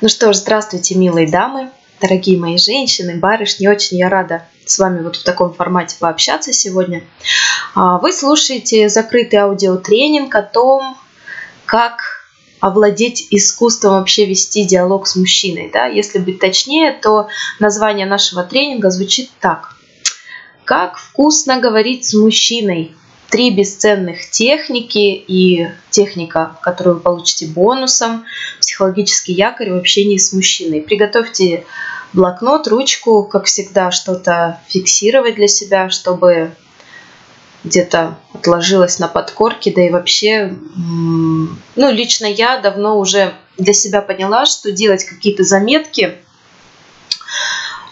Ну что ж, здравствуйте, милые дамы, дорогие мои женщины, барышни. Очень я рада с вами вот в таком формате пообщаться сегодня. А, вы слушаете закрытый аудиотренинг о том, как овладеть искусством вообще вести диалог с мужчиной. Да? Если быть точнее, то название нашего тренинга звучит так. Как вкусно говорить с мужчиной три бесценных техники и техника, которую вы получите бонусом, психологический якорь в общении с мужчиной. Приготовьте блокнот, ручку, как всегда, что-то фиксировать для себя, чтобы где-то отложилось на подкорке, да и вообще, ну, лично я давно уже для себя поняла, что делать какие-то заметки э,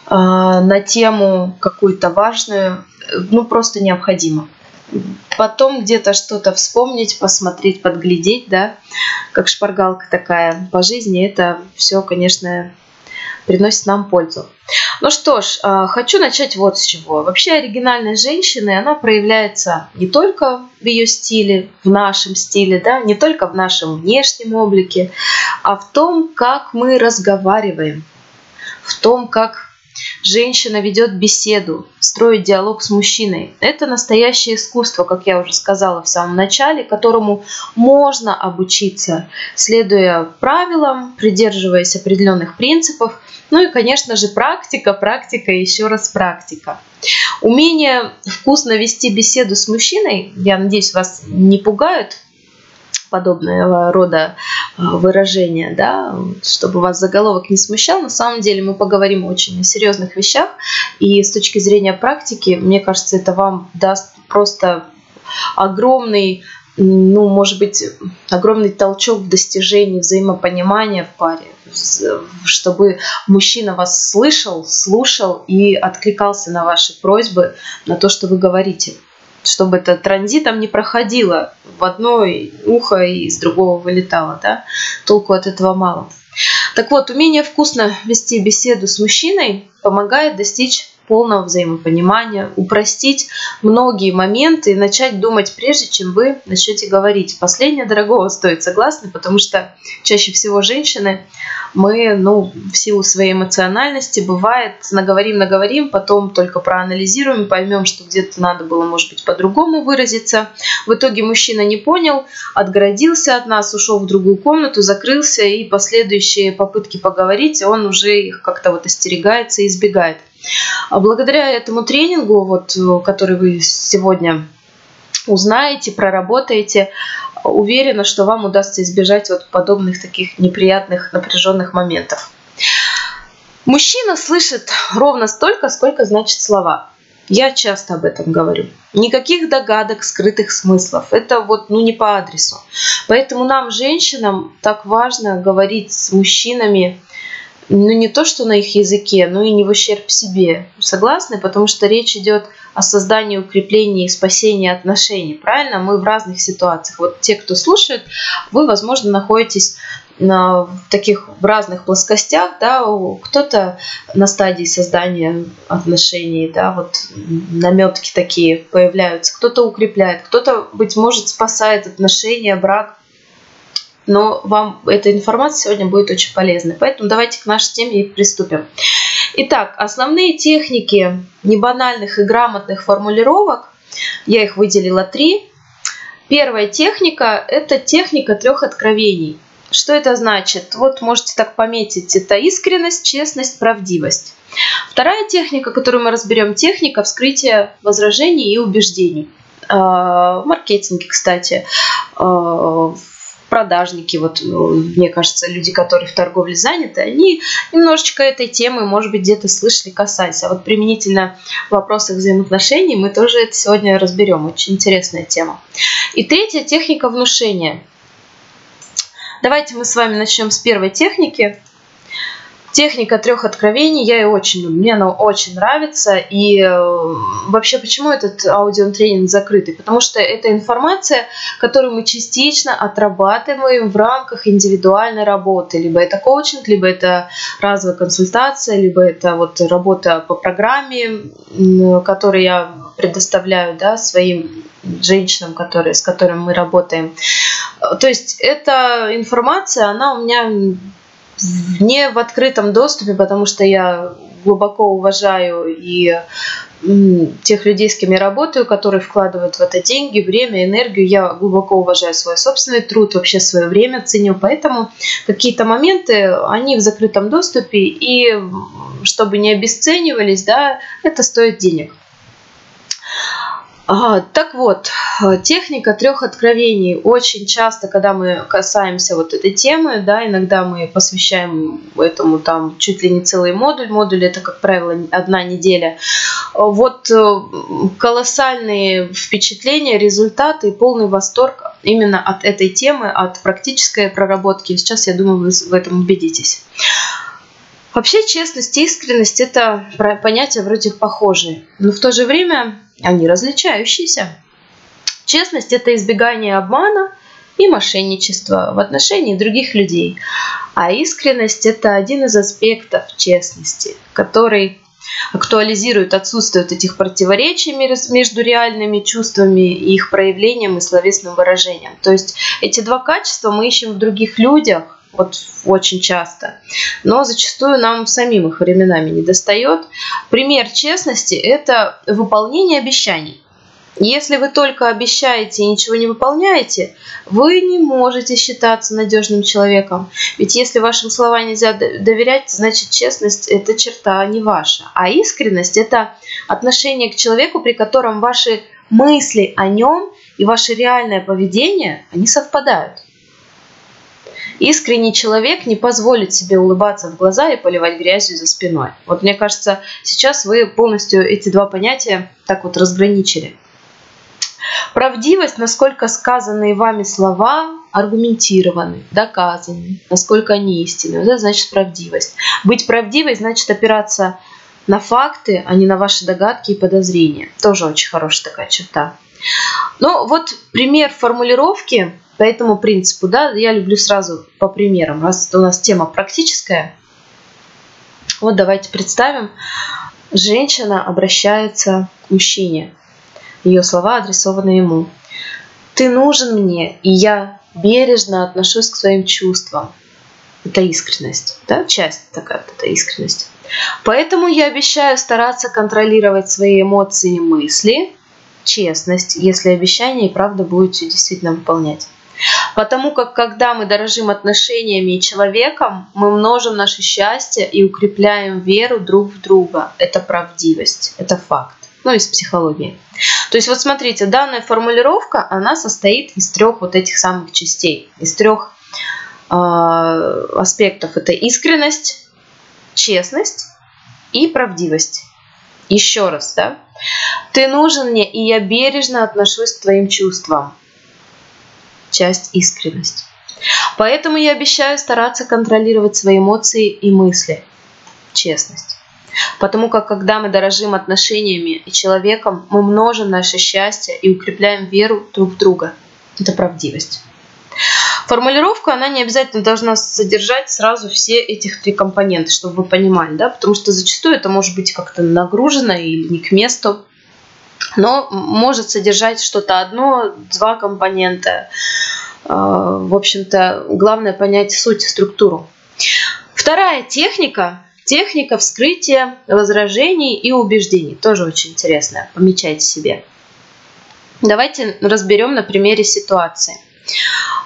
на тему какую-то важную, ну, просто необходимо потом где-то что-то вспомнить, посмотреть, подглядеть, да, как шпаргалка такая по жизни, это все, конечно, приносит нам пользу. Ну что ж, а, хочу начать вот с чего. Вообще оригинальность женщины, она проявляется не только в ее стиле, в нашем стиле, да, не только в нашем внешнем облике, а в том, как мы разговариваем, в том, как Женщина ведет беседу, строит диалог с мужчиной. Это настоящее искусство, как я уже сказала в самом начале, которому можно обучиться, следуя правилам, придерживаясь определенных принципов. Ну и, конечно же, практика, практика и еще раз практика. Умение вкусно вести беседу с мужчиной, я надеюсь, вас не пугают подобного рода выражения, да, чтобы вас заголовок не смущал. На самом деле мы поговорим очень о серьезных вещах, и с точки зрения практики, мне кажется, это вам даст просто огромный ну, может быть, огромный толчок в достижении взаимопонимания в паре, чтобы мужчина вас слышал, слушал и откликался на ваши просьбы, на то, что вы говорите чтобы это транзитом не проходило в одно ухо и из другого вылетало, да, толку от этого мало. Так вот, умение вкусно вести беседу с мужчиной помогает достичь полного взаимопонимания, упростить многие моменты и начать думать прежде, чем вы начнете говорить. Последнее дорогого стоит, согласны? Потому что чаще всего женщины, мы, ну, в силу своей эмоциональности, бывает, наговорим, наговорим, потом только проанализируем, поймем, что где-то надо было, может быть, по-другому выразиться. В итоге мужчина не понял, отгородился от нас, ушел в другую комнату, закрылся, и последующие попытки поговорить, он уже их как-то вот остерегается и избегает. А благодаря этому тренингу, вот, который вы сегодня узнаете, проработаете, уверена, что вам удастся избежать вот подобных таких неприятных напряженных моментов. Мужчина слышит ровно столько, сколько значит слова. Я часто об этом говорю. Никаких догадок, скрытых смыслов. Это вот ну, не по адресу. Поэтому нам, женщинам, так важно говорить с мужчинами ну не то, что на их языке, но и не в ущерб себе. Согласны? Потому что речь идет о создании, укреплении и спасении отношений. Правильно? Мы в разных ситуациях. Вот те, кто слушает, вы, возможно, находитесь на таких в разных плоскостях, да, кто-то на стадии создания отношений, да, вот наметки такие появляются, кто-то укрепляет, кто-то, быть может, спасает отношения, брак, но вам эта информация сегодня будет очень полезной. Поэтому давайте к нашей теме и приступим. Итак, основные техники небанальных и грамотных формулировок, я их выделила три. Первая техника – это техника трех откровений. Что это значит? Вот можете так пометить. Это искренность, честность, правдивость. Вторая техника, которую мы разберем, техника вскрытия возражений и убеждений. А, в маркетинге, кстати, а, продажники, вот ну, мне кажется, люди, которые в торговле заняты, они немножечко этой темы, может быть, где-то слышали, касались. А вот применительно в взаимоотношений мы тоже это сегодня разберем. Очень интересная тема. И третья техника внушения. Давайте мы с вами начнем с первой техники. Техника трех откровений, я ее очень люблю, мне она очень нравится. И э, вообще, почему этот аудиотренинг закрытый? Потому что это информация, которую мы частично отрабатываем в рамках индивидуальной работы. Либо это коучинг, либо это разовая консультация, либо это вот работа по программе, которую я предоставляю да, своим женщинам, которые, с которыми мы работаем. То есть эта информация, она у меня не в открытом доступе, потому что я глубоко уважаю и тех людей, с кем я работаю, которые вкладывают в это деньги, время, энергию. Я глубоко уважаю свой собственный труд, вообще свое время ценю. Поэтому какие-то моменты, они в закрытом доступе, и чтобы не обесценивались, да, это стоит денег. Так вот, техника трех откровений. Очень часто, когда мы касаемся вот этой темы, да, иногда мы посвящаем этому там чуть ли не целый модуль. Модуль это, как правило, одна неделя. Вот э, колоссальные впечатления, результаты и полный восторг именно от этой темы, от практической проработки. Сейчас, я думаю, вы в этом убедитесь. Вообще честность и искренность – это понятия вроде похожие, но в то же время они различающиеся. Честность – это избегание обмана и мошенничества в отношении других людей. А искренность – это один из аспектов честности, который актуализирует отсутствие вот этих противоречий между реальными чувствами и их проявлением и словесным выражением. То есть эти два качества мы ищем в других людях, вот очень часто. Но зачастую нам самим их временами не достает. Пример честности – это выполнение обещаний. Если вы только обещаете и ничего не выполняете, вы не можете считаться надежным человеком. Ведь если вашим словам нельзя доверять, значит честность – это черта не ваша. А искренность – это отношение к человеку, при котором ваши мысли о нем и ваше реальное поведение, они совпадают. Искренний человек не позволит себе улыбаться в глаза и поливать грязью за спиной. Вот мне кажется, сейчас вы полностью эти два понятия так вот разграничили. Правдивость, насколько сказанные вами слова аргументированы, доказаны, насколько они истинны. Вот это значит правдивость. Быть правдивой значит опираться на факты, а не на ваши догадки и подозрения. Тоже очень хорошая такая черта. Ну вот пример формулировки по этому принципу, да, я люблю сразу по примерам, раз у нас тема практическая. Вот давайте представим, женщина обращается к мужчине. Ее слова адресованы ему. Ты нужен мне, и я бережно отношусь к своим чувствам. Это искренность, да, часть такая, это искренность. Поэтому я обещаю стараться контролировать свои эмоции и мысли, честность, если обещание и правда будете действительно выполнять. Потому как когда мы дорожим отношениями и человеком, мы множим наше счастье и укрепляем веру друг в друга. Это правдивость, это факт. Ну, из психологии. То есть вот смотрите, данная формулировка, она состоит из трех вот этих самых частей, из трех э, аспектов. Это искренность, честность и правдивость. Еще раз, да? Ты нужен мне, и я бережно отношусь к твоим чувствам часть искренность. Поэтому я обещаю стараться контролировать свои эмоции и мысли. Честность. Потому как когда мы дорожим отношениями и человеком, мы множим наше счастье и укрепляем веру друг в друга. Это правдивость. Формулировка, она не обязательно должна содержать сразу все этих три компонента, чтобы вы понимали, да, потому что зачастую это может быть как-то нагружено или не к месту, но может содержать что-то одно, два компонента, а, в общем-то, главное понять суть, структуру. Вторая техника – техника вскрытия возражений и убеждений. Тоже очень интересная, помечайте себе. Давайте разберем на примере ситуации.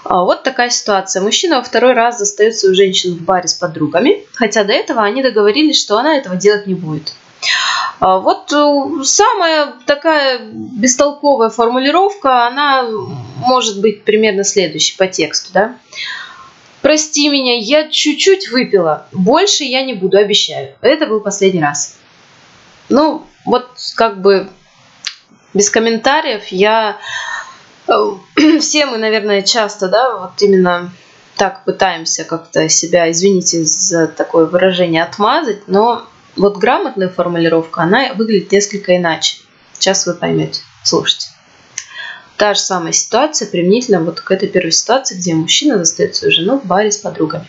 А, вот такая ситуация. Мужчина во второй раз застает свою женщину в баре с подругами, хотя до этого они договорились, что она этого делать не будет. А, вот э, самая такая бестолковая формулировка, она может быть примерно следующей по тексту, да. Прости меня, я чуть-чуть выпила, больше я не буду, обещаю. Это был последний раз. Ну, вот как бы без комментариев я... Э, все мы, наверное, часто, да, вот именно так пытаемся как-то себя, извините за такое выражение, отмазать, но вот грамотная формулировка, она выглядит несколько иначе. Сейчас вы поймете. Слушайте. Та же самая ситуация применительно вот к этой первой ситуации, где мужчина застает свою жену в баре с подругами.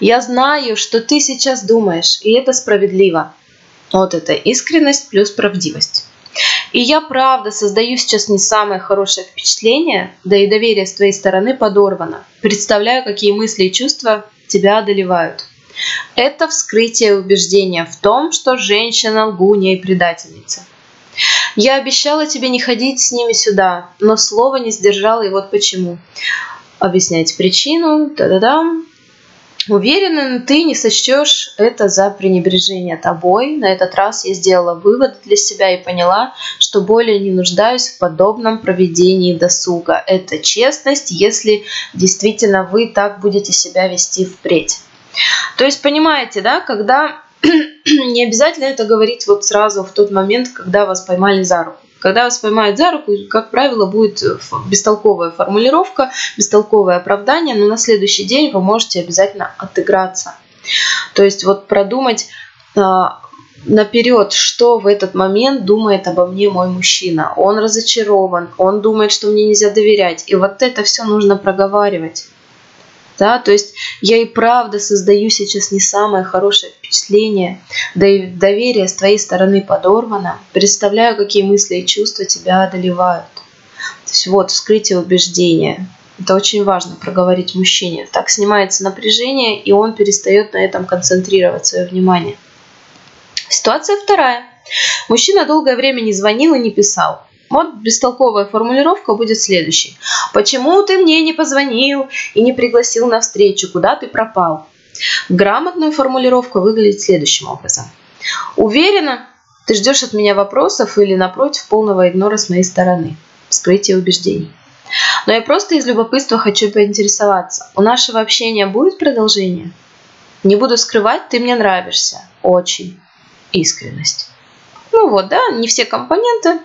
Я знаю, что ты сейчас думаешь, и это справедливо. Вот это искренность плюс правдивость. И я правда создаю сейчас не самое хорошее впечатление, да и доверие с твоей стороны подорвано. Представляю, какие мысли и чувства тебя одолевают. Это вскрытие убеждения в том, что женщина лгунья и предательница. Я обещала тебе не ходить с ними сюда, но слово не сдержала, и вот почему. Объяснять причину, да-да-да. Уверена, ты не сочтешь это за пренебрежение тобой. На этот раз я сделала вывод для себя и поняла, что более не нуждаюсь в подобном проведении досуга. Это честность, если действительно вы так будете себя вести впредь. То есть, понимаете, да, когда не обязательно это говорить вот сразу в тот момент, когда вас поймали за руку. Когда вас поймают за руку, как правило, будет бестолковая формулировка, бестолковое оправдание, но на следующий день вы можете обязательно отыграться. То есть вот продумать а, наперед, что в этот момент думает обо мне мой мужчина. Он разочарован, он думает, что мне нельзя доверять. И вот это все нужно проговаривать. Да, то есть я и правда создаю сейчас не самое хорошее впечатление, да и доверие с твоей стороны подорвано. Представляю, какие мысли и чувства тебя одолевают. То есть вот вскрытие убеждения. Это очень важно проговорить мужчине. Так снимается напряжение, и он перестает на этом концентрировать свое внимание. Ситуация вторая. Мужчина долгое время не звонил и не писал. Вот бестолковая формулировка будет следующей. Почему ты мне не позвонил и не пригласил на встречу? Куда ты пропал? Грамотная формулировка выглядит следующим образом. Уверена, ты ждешь от меня вопросов или, напротив, полного игнора с моей стороны. Вскрытие убеждений. Но я просто из любопытства хочу поинтересоваться. У нашего общения будет продолжение? Не буду скрывать, ты мне нравишься. Очень. Искренность. Ну вот, да, не все компоненты,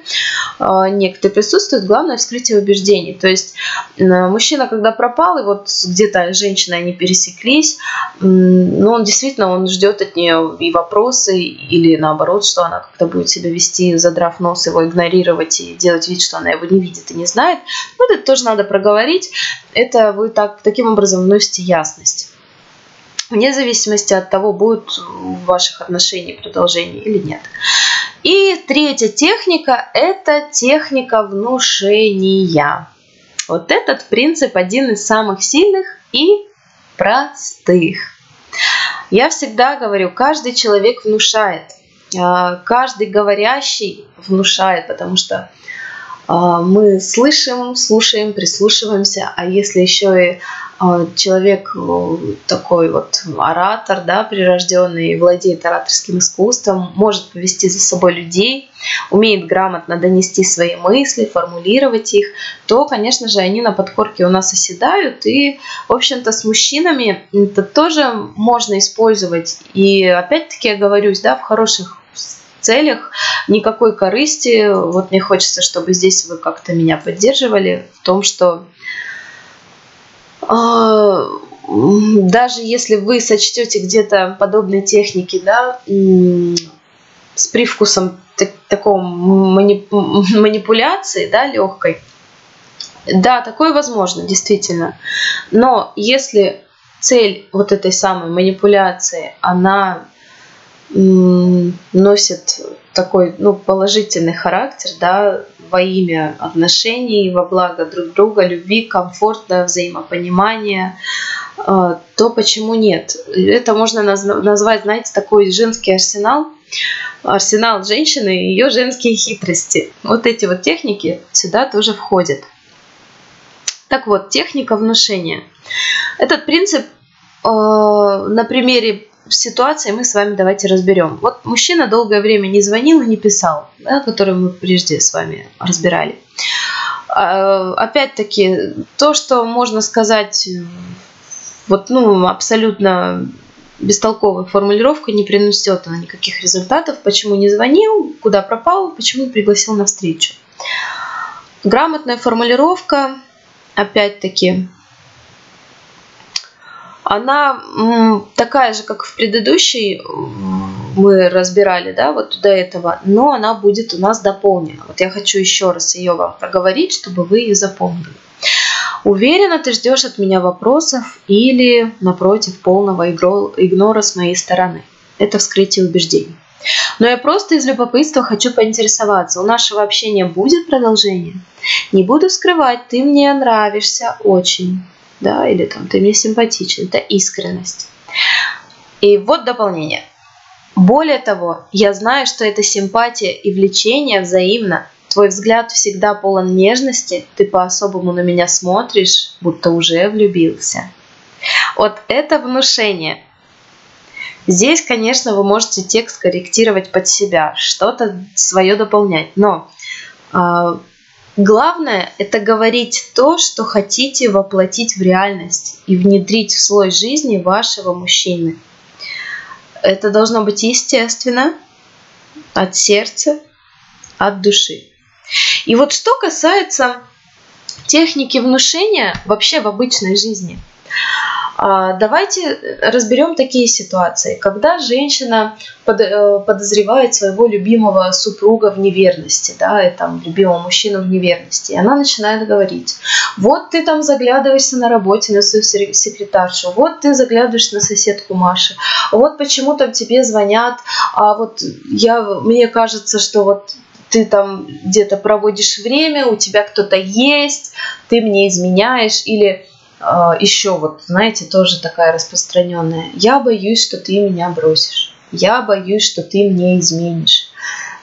а, некоторые присутствуют, главное вскрытие убеждений. То есть мужчина, когда пропал, и вот где-то женщина они пересеклись, ну он действительно, он ждет от нее и вопросы, или наоборот, что она как-то будет себя вести, задрав нос, его игнорировать и делать вид, что она его не видит и не знает. Вот это тоже надо проговорить. Это вы так, таким образом вносите ясность вне зависимости от того, будет в ваших отношениях продолжение или нет. И третья техника – это техника внушения. Вот этот принцип один из самых сильных и простых. Я всегда говорю, каждый человек внушает, а, каждый говорящий внушает, потому что а, мы слышим, слушаем, прислушиваемся, а если еще и человек э, такой вот оратор, да, прирожденный, владеет ораторским искусством, может повести за собой людей, умеет грамотно донести свои мысли, формулировать их, то, конечно же, они на подкорке у нас оседают. И, в общем-то, с мужчинами это тоже можно использовать. И опять-таки я говорюсь, да, в хороших целях, никакой корысти. Вот мне хочется, чтобы здесь вы как-то меня поддерживали в том, что а, даже если вы сочтете где-то подобные техники, да, с привкусом так, такого манипуляции, да, легкой, да, такое возможно, действительно. Но если цель вот этой самой манипуляции, она носит такой ну, положительный характер, да, во имя отношений, во благо друг друга, любви, комфорта, взаимопонимания, э, то почему нет? Это можно назвать, знаете, такой женский арсенал, арсенал женщины и ее женские хитрости. Вот эти вот техники сюда тоже входят. Так вот, техника внушения. Этот принцип э, на примере ситуации мы с вами давайте разберем. Вот мужчина долгое время не звонил и не писал, да, который мы прежде с вами разбирали. А, опять-таки, то, что можно сказать вот, ну, абсолютно бестолковой формулировкой не принесет она никаких результатов. Почему не звонил, куда пропал, почему пригласил на встречу. Грамотная формулировка, опять-таки, она такая же, как в предыдущей мы разбирали, да, вот до этого, но она будет у нас дополнена. Вот я хочу еще раз ее вам проговорить, чтобы вы ее запомнили. Уверена, ты ждешь от меня вопросов или, напротив, полного игнора с моей стороны. Это вскрытие убеждений. Но я просто из любопытства хочу поинтересоваться, у нашего общения будет продолжение? Не буду скрывать, ты мне нравишься очень. Да, или там ты мне симпатичен, это искренность. И вот дополнение. Более того, я знаю, что эта симпатия и влечение взаимно. Твой взгляд всегда полон нежности, ты по-особому на меня смотришь, будто уже влюбился. Вот это внушение. Здесь, конечно, вы можете текст корректировать под себя, что-то свое дополнять, но э, главное это говорить то, что хотите воплотить в реальность и внедрить в слой жизни вашего мужчины. Это должно быть естественно, от сердца, от души. И вот что касается техники внушения вообще в обычной жизни. А, давайте разберем такие ситуации, когда женщина э, подозревает своего любимого супруга в неверности, да, и там любимого мужчину в неверности, и она начинает говорить, вот ты там заглядываешься на работе на свою секретаршу, вот ты заглядываешь на соседку Маши, вот почему там тебе звонят, а вот я, мне кажется, что вот ты там где-то проводишь время, у тебя кто-то есть, ты мне изменяешь, или еще вот, знаете, тоже такая распространенная. Я боюсь, что ты меня бросишь. Я боюсь, что ты мне изменишь.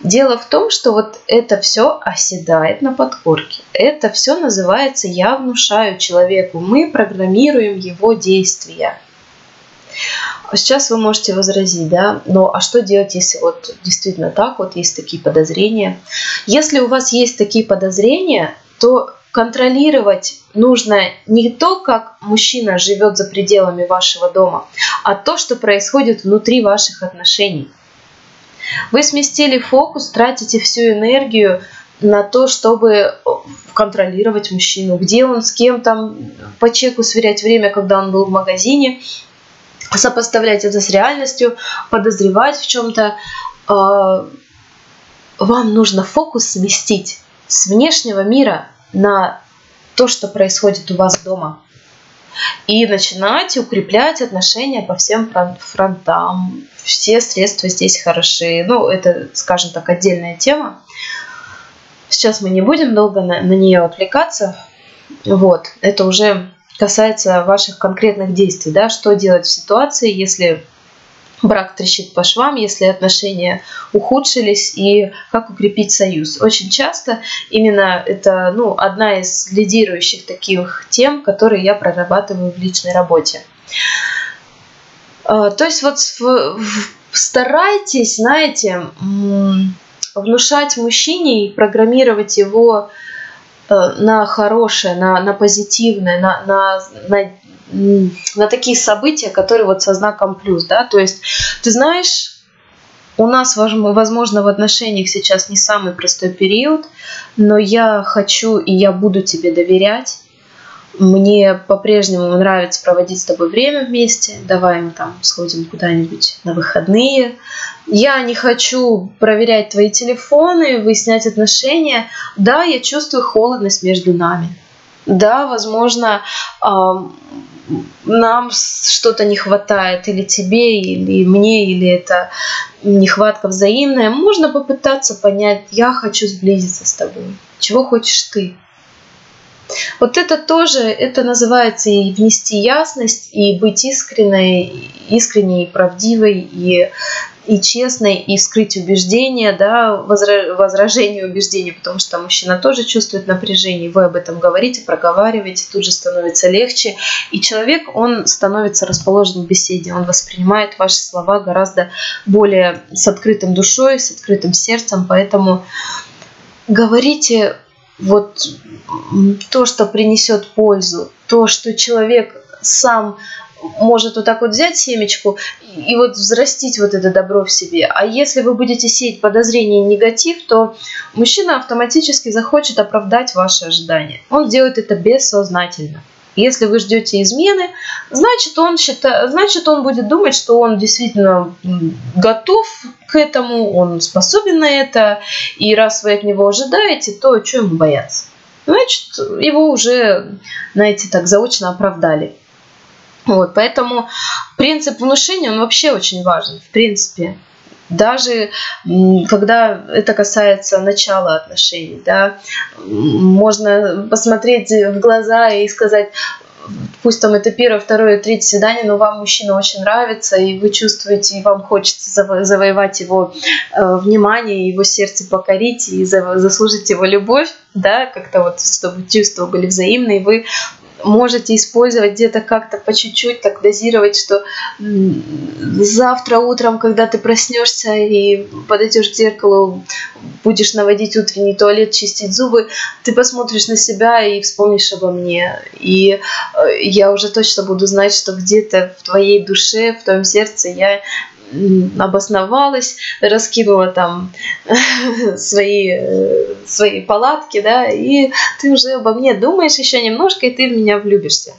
Дело в том, что вот это все оседает на подкорке. Это все называется «я внушаю человеку». Мы программируем его действия. Сейчас вы можете возразить, да, но а что делать, если вот действительно так, вот есть такие подозрения? Если у вас есть такие подозрения, то контролировать нужно не то, как мужчина живет за пределами вашего дома, а то, что происходит внутри ваших отношений. Вы сместили фокус, тратите всю энергию на то, чтобы контролировать мужчину, где он, с кем там, по чеку сверять время, когда он был в магазине, сопоставлять это с реальностью, подозревать в чем-то. А, вам нужно фокус сместить с внешнего мира на то, что происходит у вас дома. И начинать укреплять отношения по всем фронтам. Все средства здесь хороши. Ну, это, скажем так, отдельная тема. Сейчас мы не будем долго на, на нее отвлекаться. Вот, это уже касается ваших конкретных действий, да, что делать в ситуации, если брак трещит по швам, если отношения ухудшились и как укрепить союз. Очень часто именно это ну, одна из лидирующих таких тем, которые я прорабатываю в личной работе. А, то есть вот старайтесь, знаете, внушать мужчине и программировать его э, на хорошее, на, на позитивное, на, на, на на такие события, которые вот со знаком плюс, да, то есть ты знаешь, у нас, возможно, в отношениях сейчас не самый простой период, но я хочу и я буду тебе доверять. Мне по-прежнему нравится проводить с тобой время вместе. Давай мы там сходим куда-нибудь на выходные. Я не хочу проверять твои телефоны, выяснять отношения. Да, я чувствую холодность между нами. Да, возможно, нам что-то не хватает, или тебе, или мне, или это нехватка взаимная, можно попытаться понять, я хочу сблизиться с тобой. Чего хочешь ты? Вот это тоже, это называется и внести ясность, и быть искренней, искренней и правдивой, и и честной, и скрыть убеждения, да, возражение убеждений, потому что мужчина тоже чувствует напряжение, вы об этом говорите, проговариваете, тут же становится легче, и человек, он становится расположен к беседе, он воспринимает ваши слова гораздо более с открытым душой, с открытым сердцем, поэтому говорите вот то, что принесет пользу, то, что человек сам может вот так вот взять семечку и вот взрастить вот это добро в себе. А если вы будете сеять подозрение и негатив, то мужчина автоматически захочет оправдать ваши ожидания. Он делает это бессознательно. Если вы ждете измены, значит он, считает, значит он будет думать, что он действительно готов к этому, он способен на это, и раз вы от него ожидаете, то что ему бояться? Значит, его уже, знаете, так заочно оправдали. Вот, поэтому принцип внушения, он вообще очень важен, в принципе. Даже когда это касается начала отношений, да, можно посмотреть в глаза и сказать, пусть там это первое, второе, третье свидание, но вам мужчина очень нравится, и вы чувствуете, и вам хочется завоевать его э, внимание, его сердце покорить и заслужить его любовь, да, как-то вот, чтобы чувства были взаимные, вы можете использовать где-то как-то по чуть-чуть, так дозировать, что завтра утром, когда ты проснешься и подойдешь к зеркалу, будешь наводить утренний туалет, чистить зубы, ты посмотришь на себя и вспомнишь обо мне. И э, я уже точно буду знать, что где-то в твоей душе, в твоем сердце я обосновалась, раскинула там свои, э, свои палатки, да, и ты уже обо мне думаешь еще немножко, и ты в меня влюбишься.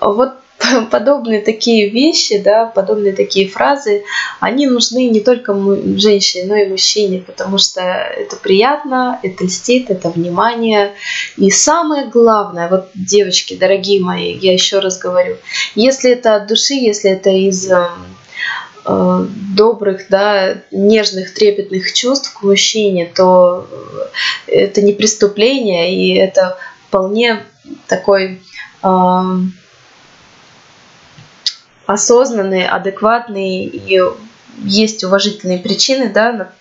Вот подобные такие вещи, да, подобные такие фразы, они нужны не только женщине, но и мужчине, потому что это приятно, это льстит, это внимание. И самое главное, вот девочки, дорогие мои, я еще раз говорю, если это от души, если это из эм, э, добрых, да, нежных, трепетных чувств к мужчине, то это не преступление, и это вполне такой э, осознанные, адекватные и есть уважительные причины да, на,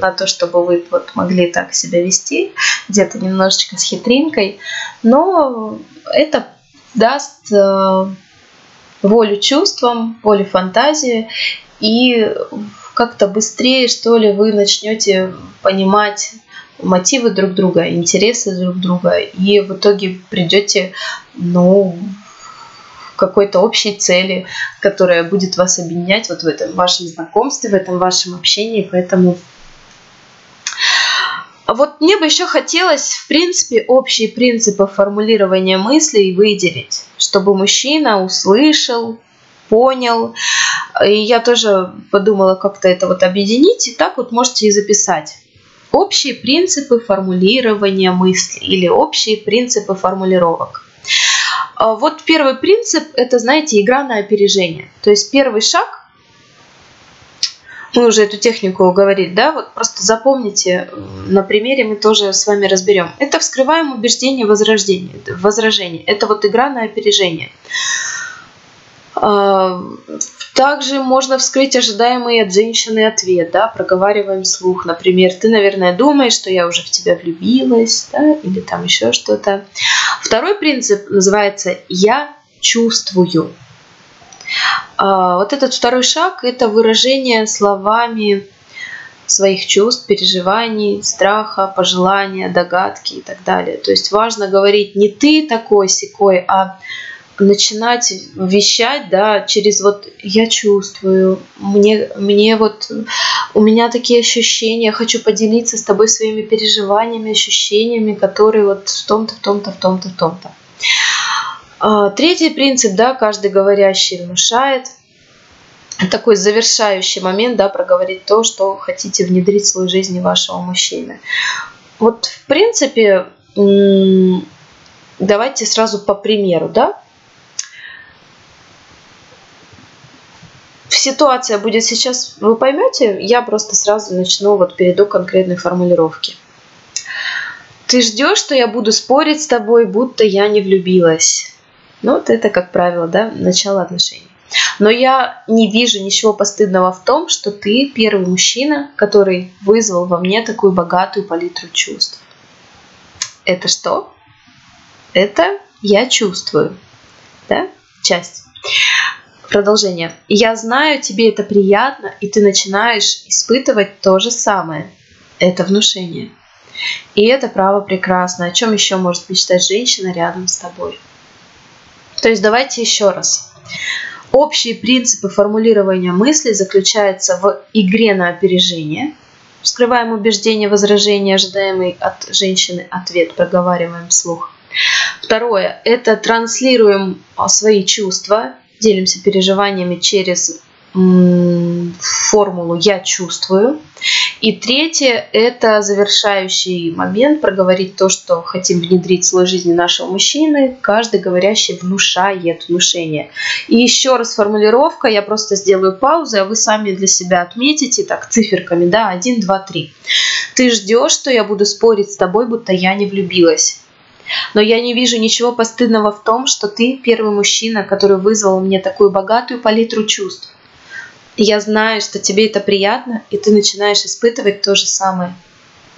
на то, чтобы вы вот могли так себя вести, где-то немножечко с хитринкой, но это даст э, волю чувствам, волю фантазии, и как-то быстрее, что ли, вы начнете понимать мотивы друг друга, интересы друг друга, и в итоге придете, ну, какой-то общей цели, которая будет вас объединять вот в этом вашем знакомстве, в этом вашем общении. Поэтому вот мне бы еще хотелось, в принципе, общие принципы формулирования мыслей выделить, чтобы мужчина услышал, понял. И я тоже подумала как-то это вот объединить, и так вот можете и записать. Общие принципы формулирования мыслей или общие принципы формулировок. А вот первый принцип – это, знаете, игра на опережение. То есть первый шаг, мы уже эту технику говорили, да, вот просто запомните, на примере мы тоже с вами разберем. Это вскрываем убеждение возрождения, возражение. Это вот игра на опережение. А, также можно вскрыть ожидаемый от женщины ответ, да, проговариваем слух. Например, ты, наверное, думаешь, что я уже в тебя влюбилась, да, или там еще что-то. Второй принцип называется «я чувствую». А, вот этот второй шаг – это выражение словами своих чувств, переживаний, страха, пожелания, догадки и так далее. То есть важно говорить не ты такой секой, а начинать вещать, да, через вот я чувствую, мне, мне вот, у меня такие ощущения, хочу поделиться с тобой своими переживаниями, ощущениями, которые вот в том-то, в том-то, в том-то, в том-то. А, третий принцип, да, каждый говорящий внушает. Такой завершающий момент, да, проговорить то, что хотите внедрить в свою жизнь вашего мужчины. Вот, в принципе, давайте сразу по примеру, да, ситуация будет сейчас, вы поймете, я просто сразу начну, вот перейду к конкретной формулировке. Ты ждешь, что я буду спорить с тобой, будто я не влюбилась. Ну, вот это, как правило, да, начало отношений. Но я не вижу ничего постыдного в том, что ты первый мужчина, который вызвал во мне такую богатую палитру чувств. Это что? Это я чувствую. Да? Часть. Продолжение. Я знаю, тебе это приятно, и ты начинаешь испытывать то же самое. Это внушение. И это право прекрасно. О чем еще может мечтать женщина рядом с тобой? То есть давайте еще раз. Общие принципы формулирования мыслей заключаются в игре на опережение. Вскрываем убеждение, возражение, ожидаемый от женщины ответ, проговариваем вслух. Второе – это транслируем свои чувства делимся переживаниями через формулу «я чувствую». И третье – это завершающий момент, проговорить то, что хотим внедрить в свою жизнь нашего мужчины. Каждый говорящий внушает внушение. И еще раз формулировка, я просто сделаю паузу, а вы сами для себя отметите так циферками, да, 1, 2, 3. Ты ждешь, что я буду спорить с тобой, будто я не влюбилась. Но я не вижу ничего постыдного в том, что ты первый мужчина, который вызвал мне такую богатую палитру чувств. Я знаю, что тебе это приятно, и ты начинаешь испытывать то же самое.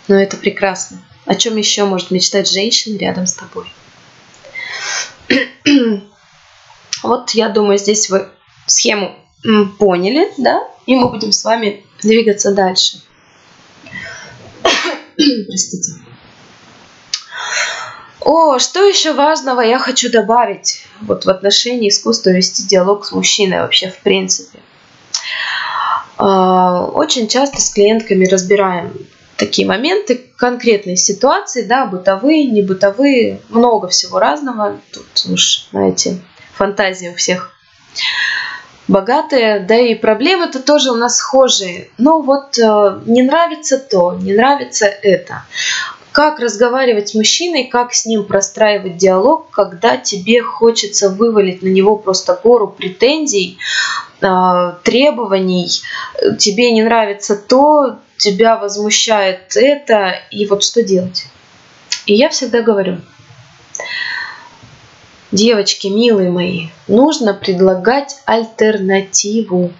Но это прекрасно. О чем еще может мечтать женщина рядом с тобой? вот я думаю, здесь вы схему поняли, да? И мы будем с вами двигаться дальше. Простите. О, что еще важного я хочу добавить вот в отношении искусства вести диалог с мужчиной вообще в принципе. А, очень часто с клиентками разбираем такие моменты, конкретные ситуации, да, бытовые, не бытовые, много всего разного. Тут уж, знаете, фантазии у всех богатые, да и проблемы-то тоже у нас схожие. Но вот э, не нравится то, не нравится это. Как разговаривать с мужчиной, как с ним простраивать диалог, когда тебе хочется вывалить на него просто гору претензий, э, требований, тебе не нравится то, тебя возмущает это, и вот что делать? И я всегда говорю, девочки, милые мои, нужно предлагать альтернативу.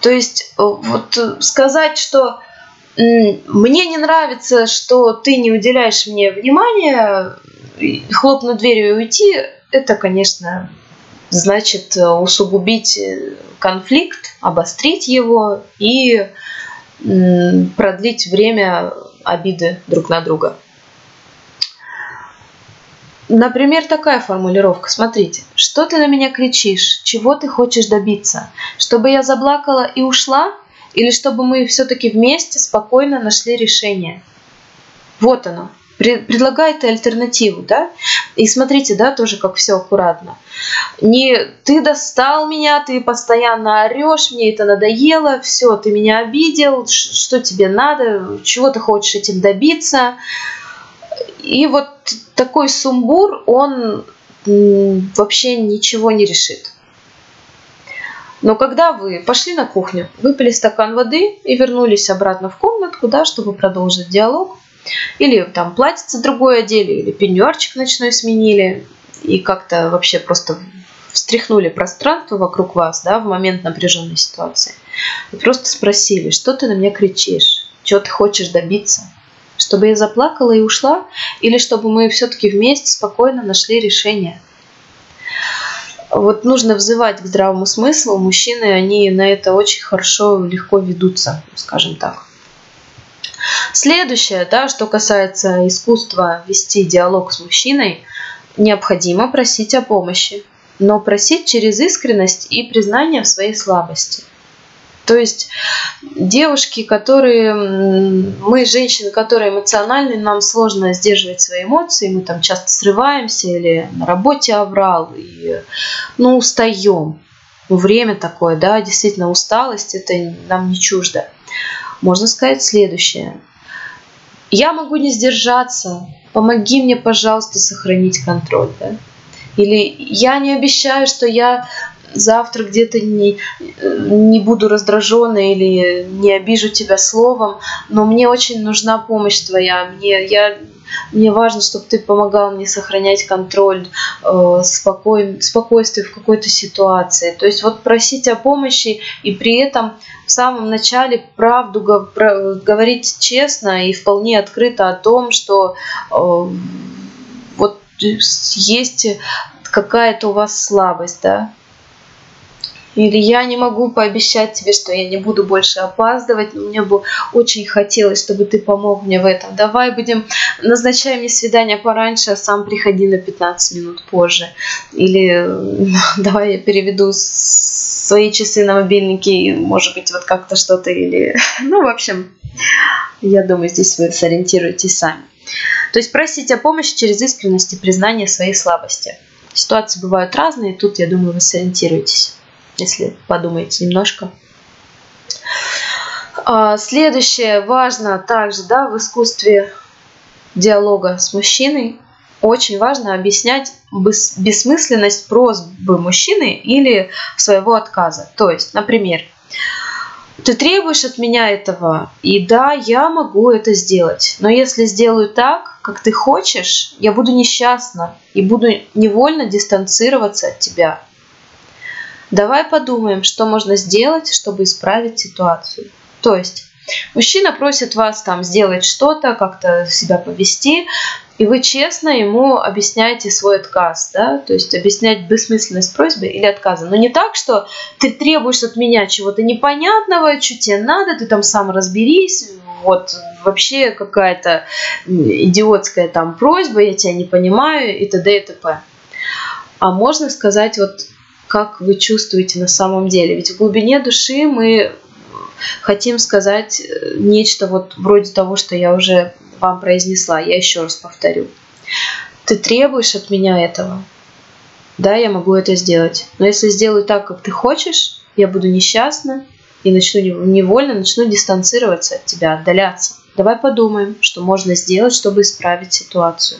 То есть э, вот э, сказать, что мне не нравится, что ты не уделяешь мне внимания, хлопнуть дверью и уйти, это, конечно, значит э, усугубить конфликт, обострить его и продлить время обиды друг на друга. Например, такая формулировка. Смотрите, что ты на меня кричишь? Чего ты хочешь добиться? Чтобы я заплакала и ушла? Или чтобы мы все-таки вместе спокойно нашли решение? Вот оно. Предлагает альтернативу, да? И смотрите, да, тоже как все аккуратно. Не ты достал меня, ты постоянно орешь, мне это надоело, все, ты меня обидел, что тебе надо, чего ты хочешь этим добиться. И вот такой сумбур, он вообще ничего не решит. Но когда вы пошли на кухню, выпили стакан воды и вернулись обратно в комнатку, да, чтобы продолжить диалог, или там платьице другое одели, или пеньюарчик ночной сменили, и как-то вообще просто встряхнули пространство вокруг вас, да, в момент напряженной ситуации. И просто спросили, что ты на меня кричишь, чего ты хочешь добиться – чтобы я заплакала и ушла, или чтобы мы все-таки вместе спокойно нашли решение. Вот нужно взывать к здравому смыслу. Мужчины, они на это очень хорошо, легко ведутся, скажем так. Следующее, да, что касается искусства вести диалог с мужчиной, необходимо просить о помощи, но просить через искренность и признание в своей слабости – то есть девушки, которые, мы женщины, которые эмоциональны, нам сложно сдерживать свои эмоции, мы там часто срываемся или на работе оврал, и, ну, устаем. Время такое, да, действительно усталость, это нам не чуждо. Можно сказать следующее. Я могу не сдержаться, помоги мне, пожалуйста, сохранить контроль, да? Или я не обещаю, что я завтра где-то не, не буду раздражена или не обижу тебя словом, но мне очень нужна помощь твоя. Мне, я, мне важно, чтобы ты помогал мне сохранять контроль, э, спокой, спокойствие в какой-то ситуации. То есть вот просить о помощи и при этом в самом начале правду говорить честно и вполне открыто о том, что э, вот есть какая-то у вас слабость, да, или я не могу пообещать тебе, что я не буду больше опаздывать, но мне бы очень хотелось, чтобы ты помог мне в этом. Давай будем, назначай мне свидание пораньше, а сам приходи на 15 минут позже. Или давай я переведу свои часы на мобильники, может быть, вот как-то что-то или... Ну, в общем, я думаю, здесь вы сориентируетесь сами. То есть просить о помощи через искренность и признание своей слабости. Ситуации бывают разные, тут, я думаю, вы сориентируетесь если подумаете немножко. А, следующее важно также да, в искусстве диалога с мужчиной. Очень важно объяснять бессмысленность просьбы мужчины или своего отказа. То есть, например, ты требуешь от меня этого, и да, я могу это сделать. Но если сделаю так, как ты хочешь, я буду несчастна и буду невольно дистанцироваться от тебя. Давай подумаем, что можно сделать, чтобы исправить ситуацию. То есть мужчина просит вас там сделать что-то, как-то себя повести, и вы честно ему объясняете свой отказ, да, то есть объяснять бессмысленность просьбы или отказа. Но не так, что ты требуешь от меня чего-то непонятного, что тебе надо, ты там сам разберись, вот вообще какая-то идиотская там просьба, я тебя не понимаю и т.д. и т.п. А можно сказать вот как вы чувствуете на самом деле. Ведь в глубине души мы хотим сказать нечто вот вроде того, что я уже вам произнесла. Я еще раз повторю. Ты требуешь от меня этого. Да, я могу это сделать. Но если сделаю так, как ты хочешь, я буду несчастна и начну невольно начну дистанцироваться от тебя, отдаляться. Давай подумаем, что можно сделать, чтобы исправить ситуацию.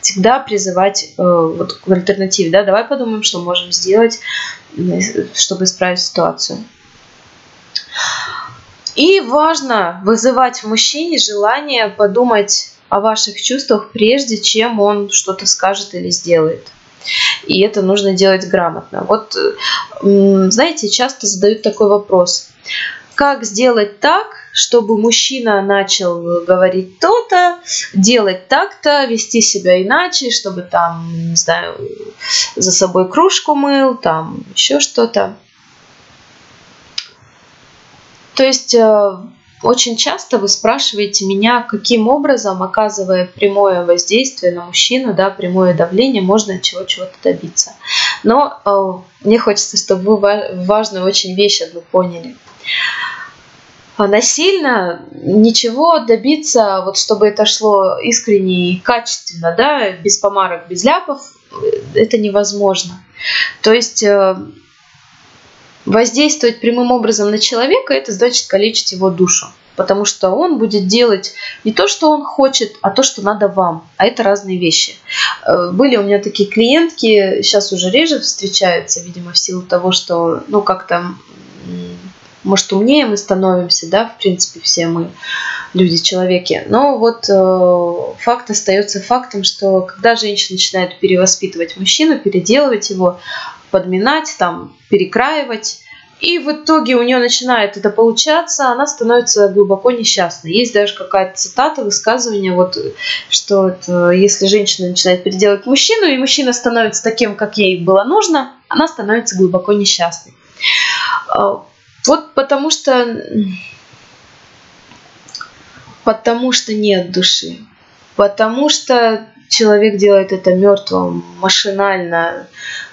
Всегда призывать э, вот к альтернативе, да, давай подумаем, что можем сделать, чтобы исправить ситуацию. И важно вызывать в мужчине желание подумать о ваших чувствах, прежде чем он что-то скажет или сделает. И это нужно делать грамотно. Вот, знаете, часто задают такой вопрос. Как сделать так, чтобы мужчина начал говорить то-то, делать так-то, вести себя иначе, чтобы там, не знаю, за собой кружку мыл, там еще что-то. То есть э, очень часто вы спрашиваете меня, каким образом, оказывая прямое воздействие на мужчину, да, прямое давление, можно чего-чего-то добиться. Но э, мне хочется, чтобы вы важную очень вещь одну поняли. А насильно ничего добиться, вот чтобы это шло искренне и качественно, да, без помарок, без ляпов, э, это невозможно. То есть э, воздействовать прямым образом на человека, это значит калечить его душу. Потому что он будет делать не то, что он хочет, а то, что надо вам. А это разные вещи. Э, были у меня такие клиентки, сейчас уже реже встречаются, видимо, в силу того, что, ну, как-то, может, умнее мы становимся, да, в принципе, все мы люди, человеки. Но вот э, факт остается фактом, что когда женщина начинает перевоспитывать мужчину, переделывать его, подминать, там, перекраивать. И в итоге у нее начинает это получаться, она становится глубоко несчастной. Есть даже какая-то цитата, высказывание, вот, что это, если женщина начинает переделывать мужчину, и мужчина становится таким, как ей было нужно, она становится глубоко несчастной. Вот потому что потому что нет души, потому что человек делает это мертвым, машинально,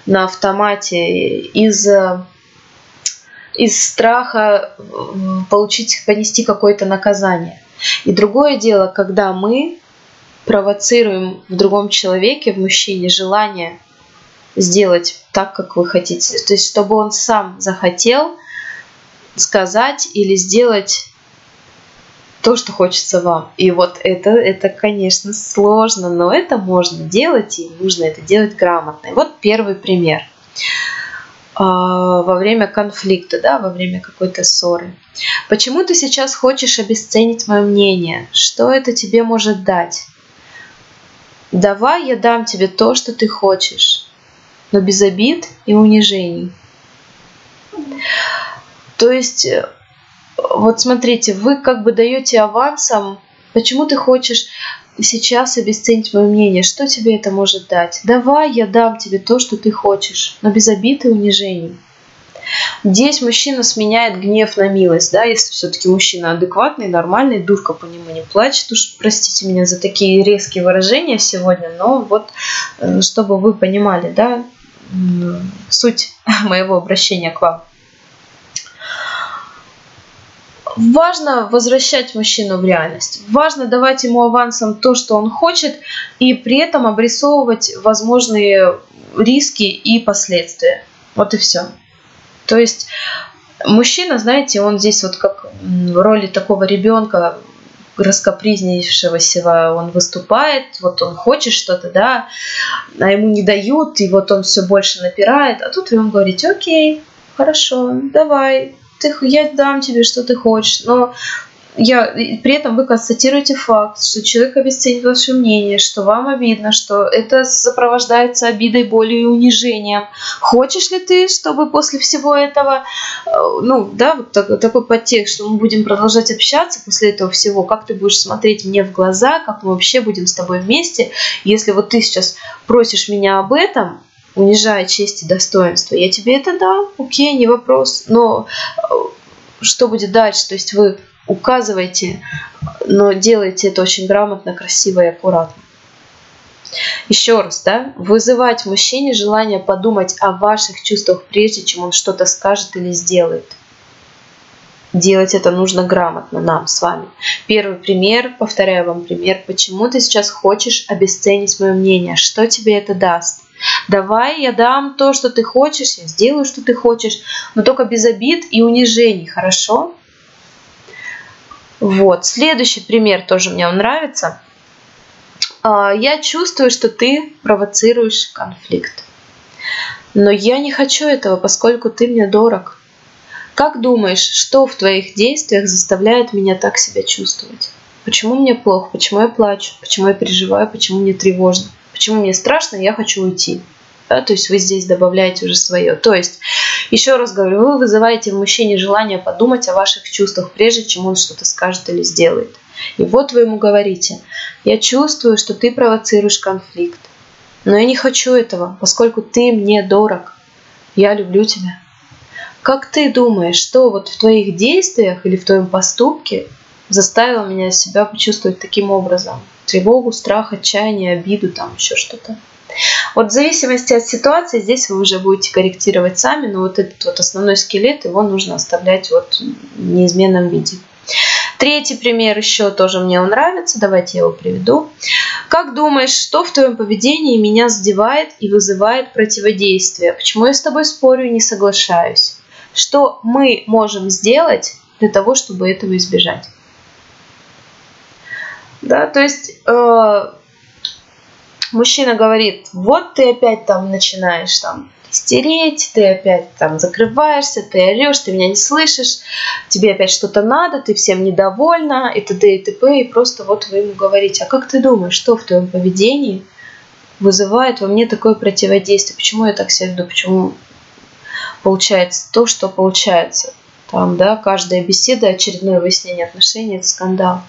на автомате, из, из страха получить, понести какое-то наказание. И другое дело, когда мы провоцируем в другом человеке, в мужчине, желание сделать так, как вы хотите. То есть, чтобы он сам захотел сказать или сделать то, что хочется вам. И вот это, это, конечно, сложно, но это можно делать, и нужно это делать грамотно. И вот первый пример. А, во время конфликта, да, во время какой-то ссоры. Почему ты сейчас хочешь обесценить мое мнение? Что это тебе может дать? Давай я дам тебе то, что ты хочешь, но без обид и унижений. То есть вот смотрите, вы как бы даете авансом, почему ты хочешь сейчас обесценить мое мнение, что тебе это может дать? Давай я дам тебе то, что ты хочешь, но без обид и унижений. Здесь мужчина сменяет гнев на милость, да, если все-таки мужчина адекватный, нормальный, дурка по нему не плачет, уж простите меня за такие резкие выражения сегодня, но вот э, чтобы вы понимали, да, суть моего обращения к вам. Важно возвращать мужчину в реальность. Важно давать ему авансом то, что он хочет, и при этом обрисовывать возможные риски и последствия. Вот и все. То есть мужчина, знаете, он здесь вот как в роли такого ребенка раскопризнившегося он выступает, вот он хочет что-то, да, а ему не дают, и вот он все больше напирает, а тут вы ему говорите, окей, хорошо, давай, ты, я дам тебе, что ты хочешь. Но я, при этом вы констатируете факт, что человек обесценит ваше мнение, что вам обидно, что это сопровождается обидой, болью и унижением. Хочешь ли ты, чтобы после всего этого, э, ну, да, вот так, такой подтекст, что мы будем продолжать общаться после этого всего, как ты будешь смотреть мне в глаза, как мы вообще будем с тобой вместе, если вот ты сейчас просишь меня об этом, унижая честь и достоинство, я тебе это дам, окей, не вопрос, но э, что будет дальше? То есть вы указывайте, но делайте это очень грамотно, красиво и аккуратно. Еще раз, да, вызывать в мужчине желание подумать о ваших чувствах, прежде чем он что-то скажет или сделает. Делать это нужно грамотно нам с вами. Первый пример, повторяю вам пример, почему ты сейчас хочешь обесценить мое мнение, что тебе это даст. Давай я дам то, что ты хочешь, я сделаю, что ты хочешь, но только без обид и унижений, хорошо? Вот. Следующий пример тоже мне нравится. А, я чувствую, что ты провоцируешь конфликт. Но я не хочу этого, поскольку ты мне дорог. Как думаешь, что в твоих действиях заставляет меня так себя чувствовать? Почему мне плохо? Почему я плачу? Почему я переживаю? Почему мне тревожно? Почему мне страшно? Я хочу уйти. Да, то есть вы здесь добавляете уже свое. То есть еще раз говорю, вы вызываете в мужчине желание подумать о ваших чувствах, прежде чем он что-то скажет или сделает. И вот вы ему говорите, я чувствую, что ты провоцируешь конфликт, но я не хочу этого, поскольку ты мне дорог. Я люблю тебя. Как ты думаешь, что вот в твоих действиях или в твоем поступке заставило меня себя почувствовать таким образом? Тревогу, страх, отчаяние, обиду, там еще что-то. Вот в зависимости от ситуации здесь вы уже будете корректировать сами, но вот этот вот основной скелет, его нужно оставлять вот в неизменном виде. Третий пример еще тоже мне он нравится, давайте я его приведу. Как думаешь, что в твоем поведении меня задевает и вызывает противодействие? Почему я с тобой спорю и не соглашаюсь? Что мы можем сделать для того, чтобы этого избежать? Да, то есть э, мужчина говорит, вот ты опять там начинаешь там истереть, ты опять там закрываешься, ты орешь, ты меня не слышишь, тебе опять что-то надо, ты всем недовольна, и т.д. и т.п. И просто вот вы ему говорите, а как ты думаешь, что в твоем поведении вызывает во мне такое противодействие? Почему я так себя веду? Почему получается то, что получается? Там, да, каждая беседа, очередное выяснение отношений – это скандал.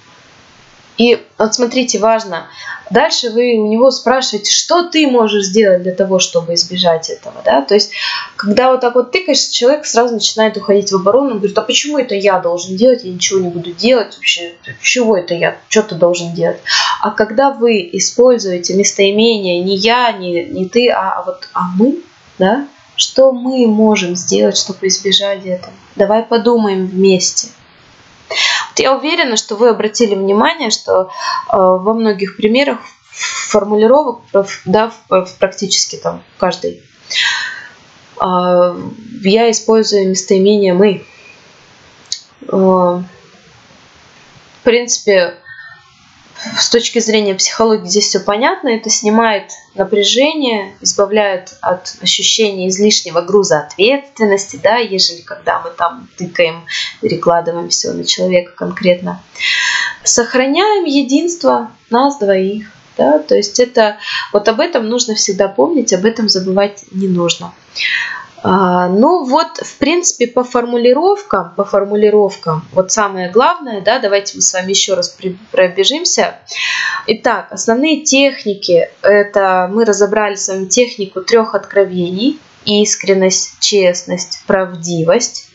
И вот смотрите, важно, дальше вы у него спрашиваете, что ты можешь сделать для того, чтобы избежать этого, да, то есть, когда вот так вот тыкаешь, человек сразу начинает уходить в оборону, он говорит, а почему это я должен делать, я ничего не буду делать, вообще, чего это я, что ты должен делать, а когда вы используете местоимение не я, не, не ты, а, а вот, а мы, да, что мы можем сделать, чтобы избежать этого, давай подумаем вместе – я уверена, что вы обратили внимание, что э, во многих примерах формулировок, да, в, практически там каждой, э, я использую местоимение мы. Э, в принципе, с точки зрения психологии здесь все понятно. Это снимает напряжение, избавляет от ощущения излишнего груза ответственности, да, ежели когда мы там тыкаем, перекладываем все на человека конкретно. Сохраняем единство нас двоих. Да, то есть это вот об этом нужно всегда помнить, об этом забывать не нужно. А, ну вот, в принципе, по формулировкам, по формулировкам, вот самое главное, да, давайте мы с вами еще раз пробежимся. Итак, основные техники, это мы разобрали с вами технику трех откровений, искренность, честность, правдивость.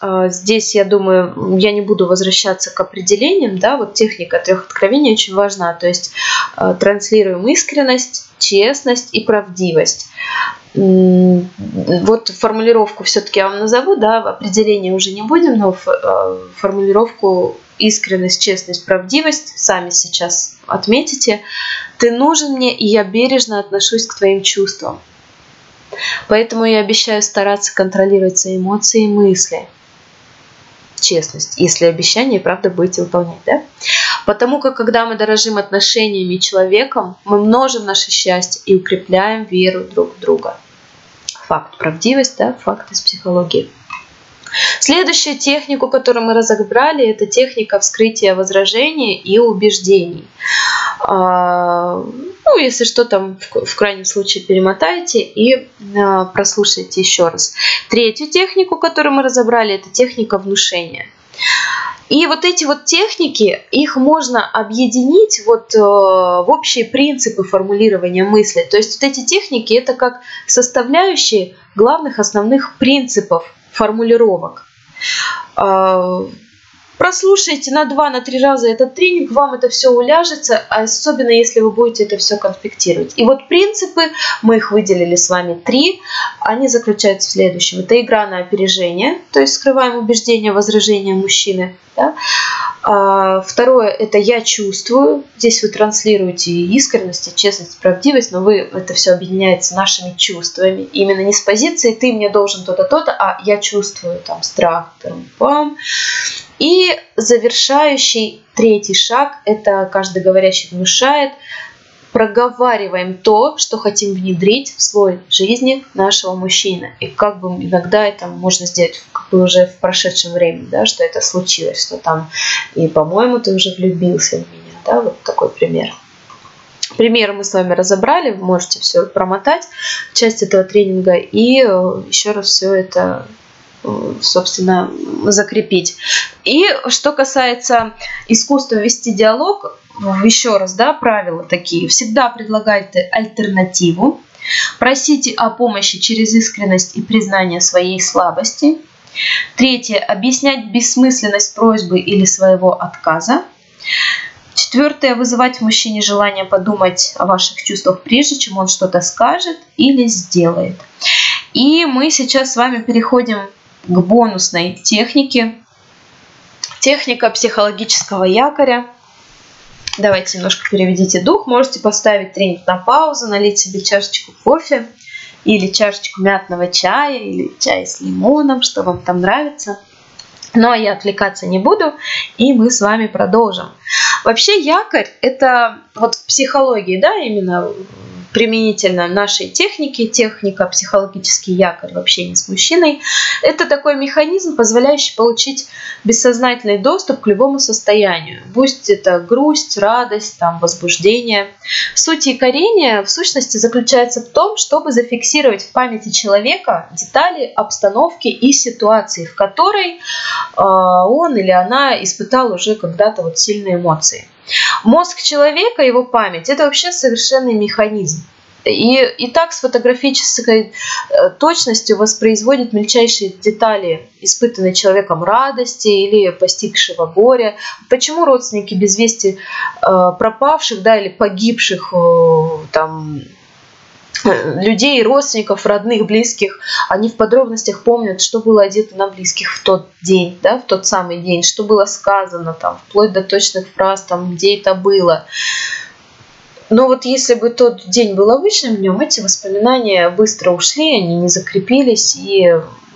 А, здесь, я думаю, я не буду возвращаться к определениям, да, вот техника трех откровений очень важна, то есть а, транслируем искренность, честность и правдивость. Вот формулировку все-таки я вам назову, да, определение уже не будем, но а, формулировку искренность, честность, правдивость сами сейчас отметите. Ты нужен мне, и я бережно отношусь к твоим чувствам. Поэтому я обещаю стараться контролировать свои эмоции и мысли честность, если обещание, правда, будете выполнять, да? Потому как, когда мы дорожим отношениями человеком, мы множим наше счастье и укрепляем веру друг в друга. факт, правдивость, да, факт из психологии. Следующую технику, которую мы разобрали, это техника вскрытия возражений и убеждений. А, ну, если что, там в крайнем случае перемотайте и а, прослушайте еще раз. Третью технику, которую мы разобрали, это техника внушения. И вот эти вот техники, их можно объединить вот э, в общие принципы формулирования мысли. То есть вот эти техники это как составляющие главных основных принципов формулировок. А, прослушайте на два, на три раза этот тренинг, вам это все уляжется, особенно если вы будете это все конспектировать. И вот принципы, мы их выделили с вами три, они заключаются в следующем. Это игра на опережение, то есть скрываем убеждения, возражения мужчины. Да? А, второе – это «я чувствую». Здесь вы транслируете искренность, честность, правдивость, но вы это все объединяется нашими чувствами. Именно не с позиции «ты мне должен то-то, то-то», а «я чувствую там страх». Там, пам. И завершающий третий шаг – это каждый говорящий внушает – проговариваем то, что хотим внедрить в слой жизни нашего мужчины. И как бы иногда это можно сделать как бы уже в прошедшем времени, да, что это случилось, что там, и, по-моему, ты уже влюбился в меня, да, вот такой пример. Примеры мы с вами разобрали, вы можете все промотать, часть этого тренинга, и э, еще раз все это э, собственно, закрепить. И что касается искусства вести диалог, еще раз, да, правила такие. Всегда предлагайте альтернативу. Просите о помощи через искренность и признание своей слабости. Третье. Объяснять бессмысленность просьбы или своего отказа. Четвертое. Вызывать в мужчине желание подумать о ваших чувствах прежде, чем он что-то скажет или сделает. И мы сейчас с вами переходим к бонусной технике. Техника психологического якоря – Давайте немножко переведите дух. Можете поставить тренинг на паузу, налить себе чашечку кофе или чашечку мятного чая, или чай с лимоном, что вам там нравится. Но я отвлекаться не буду, и мы с вами продолжим. Вообще якорь – это вот в психологии, да, именно применительно нашей техники, техника психологический якорь в общении с мужчиной, это такой механизм, позволяющий получить бессознательный доступ к любому состоянию. Пусть это грусть, радость, там, возбуждение. Суть якорения в сущности заключается в том, чтобы зафиксировать в памяти человека детали, обстановки и ситуации, в которой э, он или она испытал уже когда-то вот сильные эмоции. Мозг человека, его память, это вообще совершенный механизм. И, и так с фотографической э, точностью воспроизводит мельчайшие детали испытанной человеком радости или постигшего горя. Почему родственники без вести э, пропавших да, или погибших э, там, людей, родственников, родных, близких, они в подробностях помнят, что было одето на близких в тот день, да, в тот самый день, что было сказано там, вплоть до точных фраз, там, где это было. Но вот если бы тот день был обычным днем, эти воспоминания быстро ушли, они не закрепились и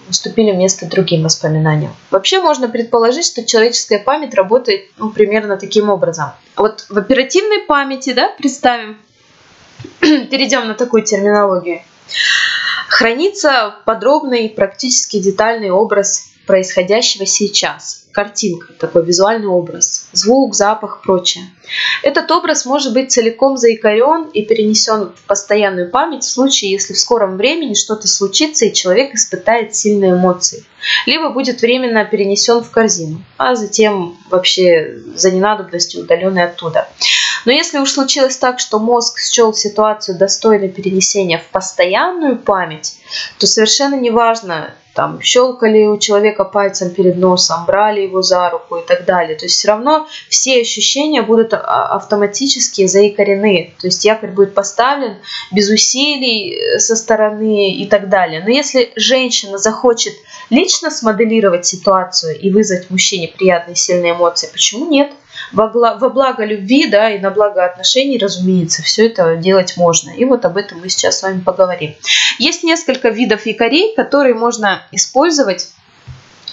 уступили место другим воспоминаниям. Вообще можно предположить, что человеческая память работает ну, примерно таким образом. Вот в оперативной памяти, да, представим, перейдем на такую терминологию, хранится подробный, практически детальный образ происходящего сейчас – картинка, такой визуальный образ, звук, запах, прочее. Этот образ может быть целиком заикарен и перенесен в постоянную память в случае, если в скором времени что-то случится и человек испытает сильные эмоции. Либо будет временно перенесен в корзину, а затем вообще за ненадобностью удаленный оттуда. Но если уж случилось так, что мозг счел ситуацию достойной перенесения в постоянную память, то совершенно неважно, там щелкали у человека пальцем перед носом, брали его за руку и так далее. То есть все равно все ощущения будут а, автоматически заикорены. То есть якорь будет поставлен без усилий э, со стороны и так далее. Но если женщина захочет лично смоделировать ситуацию и вызвать мужчине приятные сильные эмоции, почему нет? Во, благо любви, да, и на благо отношений, разумеется, все это делать можно. И вот об этом мы сейчас с вами поговорим. Есть несколько видов якорей, которые можно использовать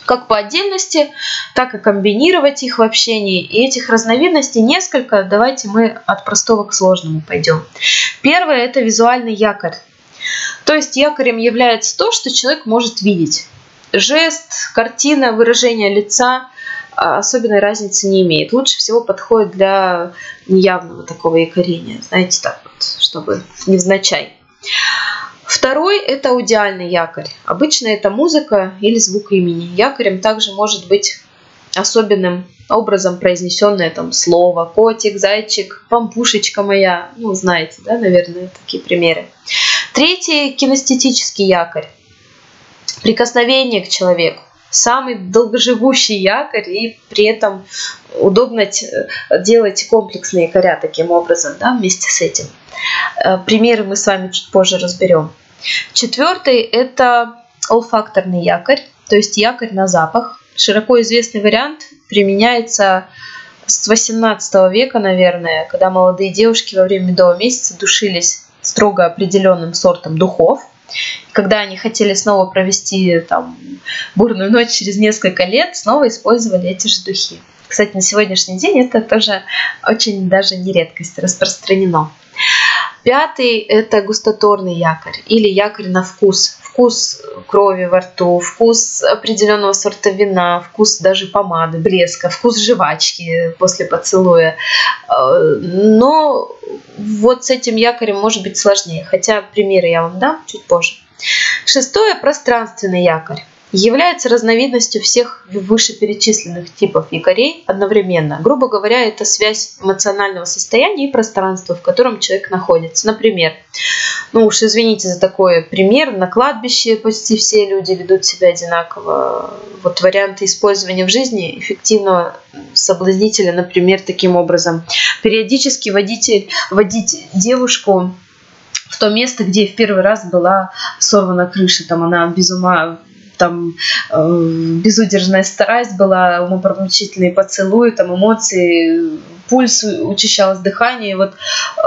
как по отдельности, так и комбинировать их в общении. И этих разновидностей несколько. Давайте мы от простого к сложному пойдем. Первое – это визуальный якорь. То есть якорем является то, что человек может видеть. Жест, картина, выражение лица особенной разницы не имеет. Лучше всего подходит для неявного такого якорения. Знаете, так вот, чтобы невзначай. Второй – это аудиальный якорь. Обычно это музыка или звук имени. Якорем также может быть особенным образом произнесенное там слово котик, зайчик, пампушечка моя. Ну, знаете, да, наверное, такие примеры. Третий – кинестетический якорь. Прикосновение к человеку. Самый долгоживущий якорь и при этом удобно делать комплексные якоря таким образом, да, вместе с этим. Э, примеры мы с вами чуть позже разберем. Четвертый – это олфакторный якорь, то есть якорь на запах. Широко известный вариант применяется с 18 века, наверное, когда молодые девушки во время медового месяца душились строго определенным сортом духов. Когда они хотели снова провести там, бурную ночь через несколько лет, снова использовали эти же духи. Кстати, на сегодняшний день это тоже очень даже не редкость, распространено. Пятый – это густоторный якорь или якорь на вкус. Вкус крови во рту, вкус определенного сорта вина, вкус даже помады, блеска, вкус жвачки после поцелуя. Э, но вот с этим якорем может быть сложнее, хотя примеры я вам дам чуть позже. Шестое – пространственный якорь является разновидностью всех вышеперечисленных типов якорей одновременно. Грубо говоря, это связь эмоционального состояния и пространства, в котором человек находится. Например, ну уж извините за такой пример, на кладбище почти все люди ведут себя одинаково. Вот варианты использования в жизни эффективного соблазнителя, например, таким образом. Периодически водитель, водить девушку в то место, где в первый раз была сорвана крыша, там она без ума там э, безудержная страсть была, умопромучительные поцелуи, там эмоции, пульс учащалось, дыхание. Вот э,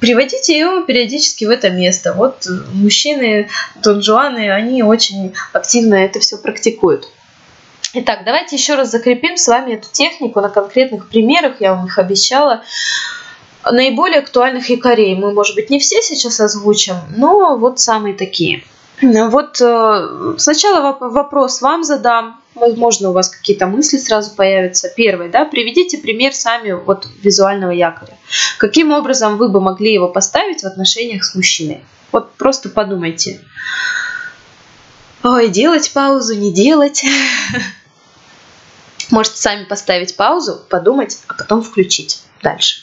приводите ее периодически в это место. Вот мужчины, донжуаны, они очень активно это все практикуют. Итак, давайте еще раз закрепим с вами эту технику на конкретных примерах, я вам их обещала. Наиболее актуальных якорей мы, может быть, не все сейчас озвучим, но вот самые такие – вот э, сначала вопрос вам задам. Возможно, у вас какие-то мысли сразу появятся. Первый, да, приведите пример сами вот визуального якоря. Каким образом вы бы могли его поставить в отношениях с мужчиной? Вот просто подумайте. Ой, делать паузу, не делать. Можете сами поставить паузу, подумать, а потом включить дальше.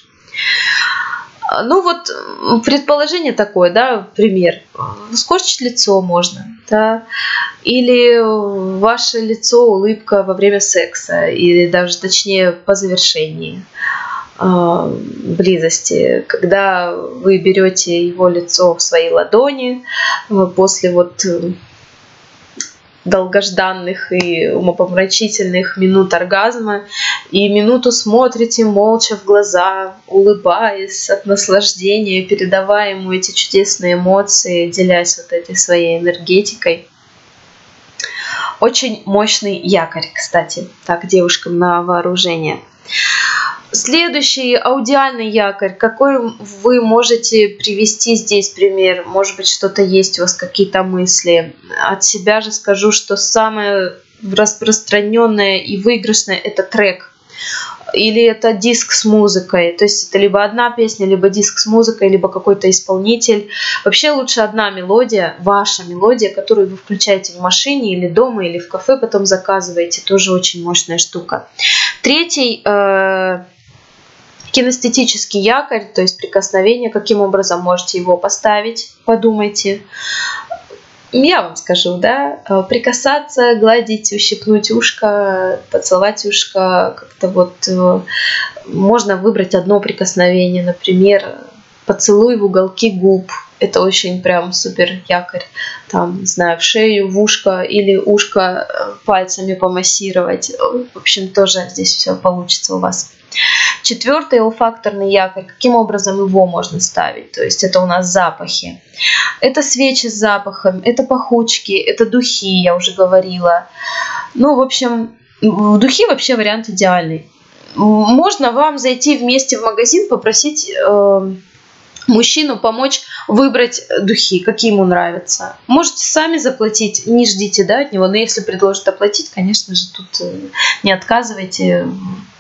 А, ну вот предположение такое, да, пример. Скорчить лицо можно, да, или ваше лицо, улыбка во время секса, или даже точнее по завершении э, близости, когда вы берете его лицо в свои ладони э, после вот долгожданных и умопомрачительных минут оргазма, и минуту смотрите молча в глаза, улыбаясь от наслаждения, передавая ему эти чудесные эмоции, делясь вот этой своей энергетикой. Очень мощный якорь, кстати, так девушкам на вооружение. Следующий аудиальный якорь. Какой вы можете привести здесь пример? Может быть, что-то есть у вас, какие-то мысли. От себя же скажу, что самое распространенное и выигрышное это трек. Или это диск с музыкой. То есть это либо одна песня, либо диск с музыкой, либо какой-то исполнитель. Вообще лучше одна мелодия, ваша мелодия, которую вы включаете в машине или дома, или в кафе потом заказываете. Тоже очень мощная штука. Третий э, кинестетический якорь, то есть прикосновение, каким образом можете его поставить, подумайте. Я вам скажу, да, э, прикасаться, гладить, ущипнуть ушко, поцеловать ушко, как-то вот э, можно выбрать одно прикосновение, например, поцелуй в уголки губ, это очень прям супер якорь. Там, не знаю, в шею, в ушко или ушко э, пальцами помассировать. В общем, тоже здесь все получится у вас. Четвертый олфакторный якорь. Каким образом его можно ставить? То есть это у нас запахи. Это свечи с запахом, это пахучки, это духи, я уже говорила. Ну, в общем, духи вообще вариант идеальный. Можно вам зайти вместе в магазин, попросить э, мужчину помочь выбрать духи, какие ему нравятся. Можете сами заплатить, не ждите да, от него, но если предложат оплатить, конечно же, тут э, не отказывайте,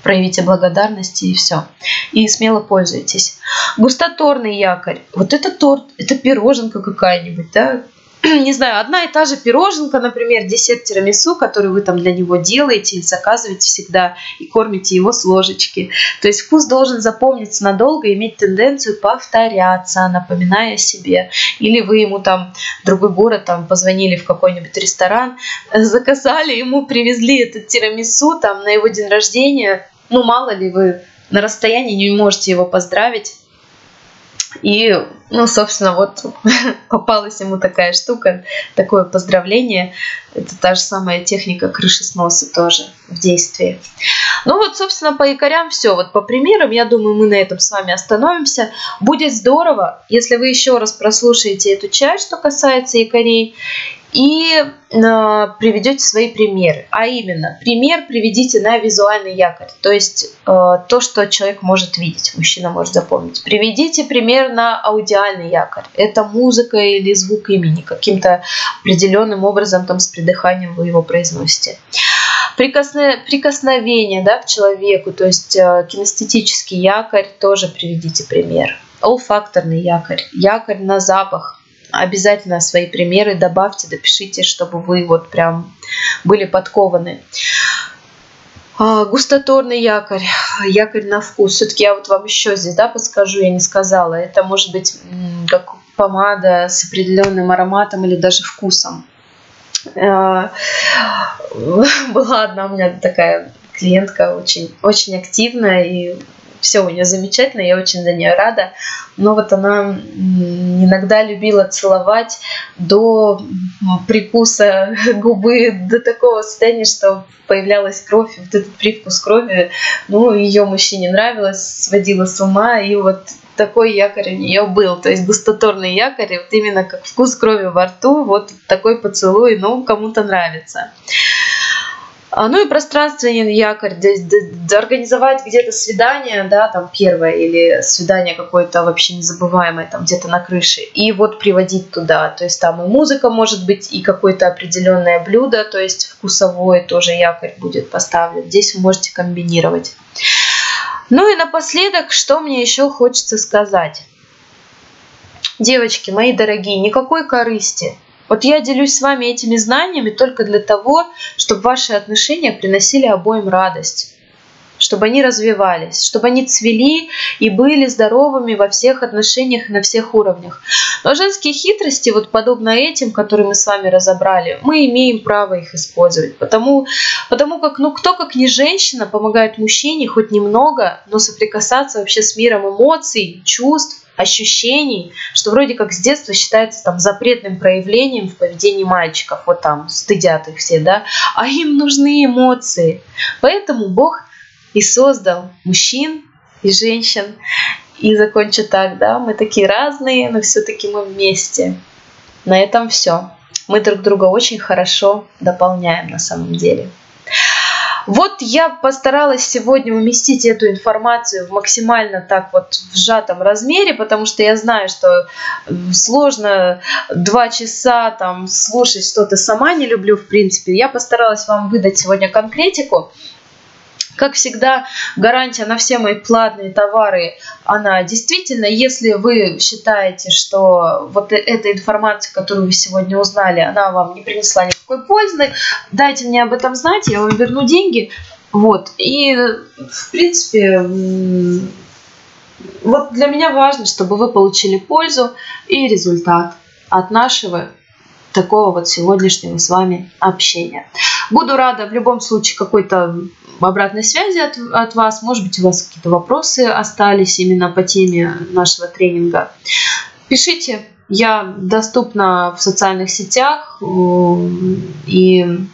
проявите благодарность и все. И смело пользуйтесь. Густоторный якорь. Вот это торт, это пироженка какая-нибудь, да, не знаю, одна и та же пироженка, например, десерт тирамису, который вы там для него делаете и заказываете всегда и кормите его с ложечки. То есть вкус должен запомниться надолго, иметь тенденцию повторяться, напоминая себе. Или вы ему там в другой город там позвонили в какой-нибудь ресторан, заказали, ему привезли этот тирамису там на его день рождения. Ну, мало ли вы на расстоянии не можете его поздравить и, ну, собственно, вот попалась ему такая штука, такое поздравление. Это та же самая техника крыши сноса тоже в действии. Ну вот, собственно, по якорям все. Вот по примерам, я думаю, мы на этом с вами остановимся. Будет здорово, если вы еще раз прослушаете эту часть, что касается якорей, и э, приведете свои примеры. А именно, пример приведите на визуальный якорь, то есть э, то, что человек может видеть, мужчина может запомнить. Приведите пример на аудиальный якорь. Это музыка или звук имени, каким-то определенным образом там с придыханием вы его произносите. Прикосне, прикосновение да, к человеку, то есть э, кинестетический якорь, тоже приведите пример. Олфакторный якорь, якорь на запах, обязательно свои примеры добавьте, допишите, чтобы вы вот прям были подкованы. А, густоторный якорь, якорь на вкус. Все-таки я вот вам еще здесь да, подскажу, я не сказала. Это может быть как помада с определенным ароматом или даже вкусом. А, была одна у меня такая клиентка очень, очень активная и все у нее замечательно, я очень за нее рада. Но вот она иногда любила целовать до прикуса губы, до такого состояния, что появлялась кровь, вот этот привкус крови, ну, ее мужчине нравилось, сводила с ума, и вот такой якорь у нее был, то есть густоторный якорь, вот именно как вкус крови во рту, вот такой поцелуй, ну, кому-то нравится. А, ну и пространственный якорь, организовать где-то свидание, да, там первое, или свидание какое-то вообще незабываемое, там где-то на крыше, и вот приводить туда. То есть там и музыка может быть, и какое-то определенное блюдо, то есть вкусовой тоже якорь будет поставлен. Здесь вы можете комбинировать. Ну и напоследок, что мне еще хочется сказать. Девочки, мои дорогие, никакой корысти – вот я делюсь с вами этими знаниями только для того, чтобы ваши отношения приносили обоим радость чтобы они развивались, чтобы они цвели и были здоровыми во всех отношениях на всех уровнях. Но женские хитрости, вот подобно этим, которые мы с вами разобрали, мы имеем право их использовать, потому, потому как, ну, кто как не женщина помогает мужчине хоть немного, но соприкасаться вообще с миром эмоций, чувств, ощущений, что вроде как с детства считается там запретным проявлением в поведении мальчиков, вот там стыдят их все, да, а им нужны эмоции. Поэтому Бог и создал мужчин и женщин. И закончу так, да, мы такие разные, но все-таки мы вместе. На этом все. Мы друг друга очень хорошо дополняем на самом деле. Вот я постаралась сегодня уместить эту информацию в максимально так вот в сжатом размере, потому что я знаю, что сложно два часа там слушать что-то сама не люблю в принципе. Я постаралась вам выдать сегодня конкретику. Как всегда, гарантия на все мои платные товары, она действительно, если вы считаете, что вот эта информация, которую вы сегодня узнали, она вам не принесла никакой пользы, дайте мне об этом знать, я вам верну деньги. Вот. И, в принципе, вот для меня важно, чтобы вы получили пользу и результат от нашего такого вот сегодняшнего с вами общения. Буду рада в любом случае какой-то обратной связи от, от вас. Может быть, у вас какие-то вопросы остались именно по теме нашего тренинга. Пишите. Я доступна в социальных сетях и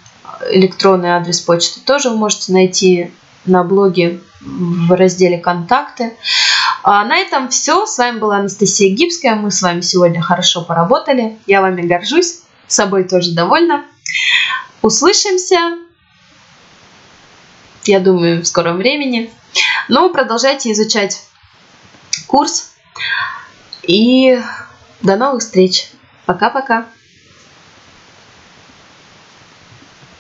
электронный адрес почты тоже вы можете найти на блоге в разделе «Контакты». А на этом все. С вами была Анастасия Гибская. Мы с вами сегодня хорошо поработали. Я вами горжусь собой тоже довольна. Услышимся, я думаю, в скором времени. Но продолжайте изучать курс и До новых встреч. Пока-пока.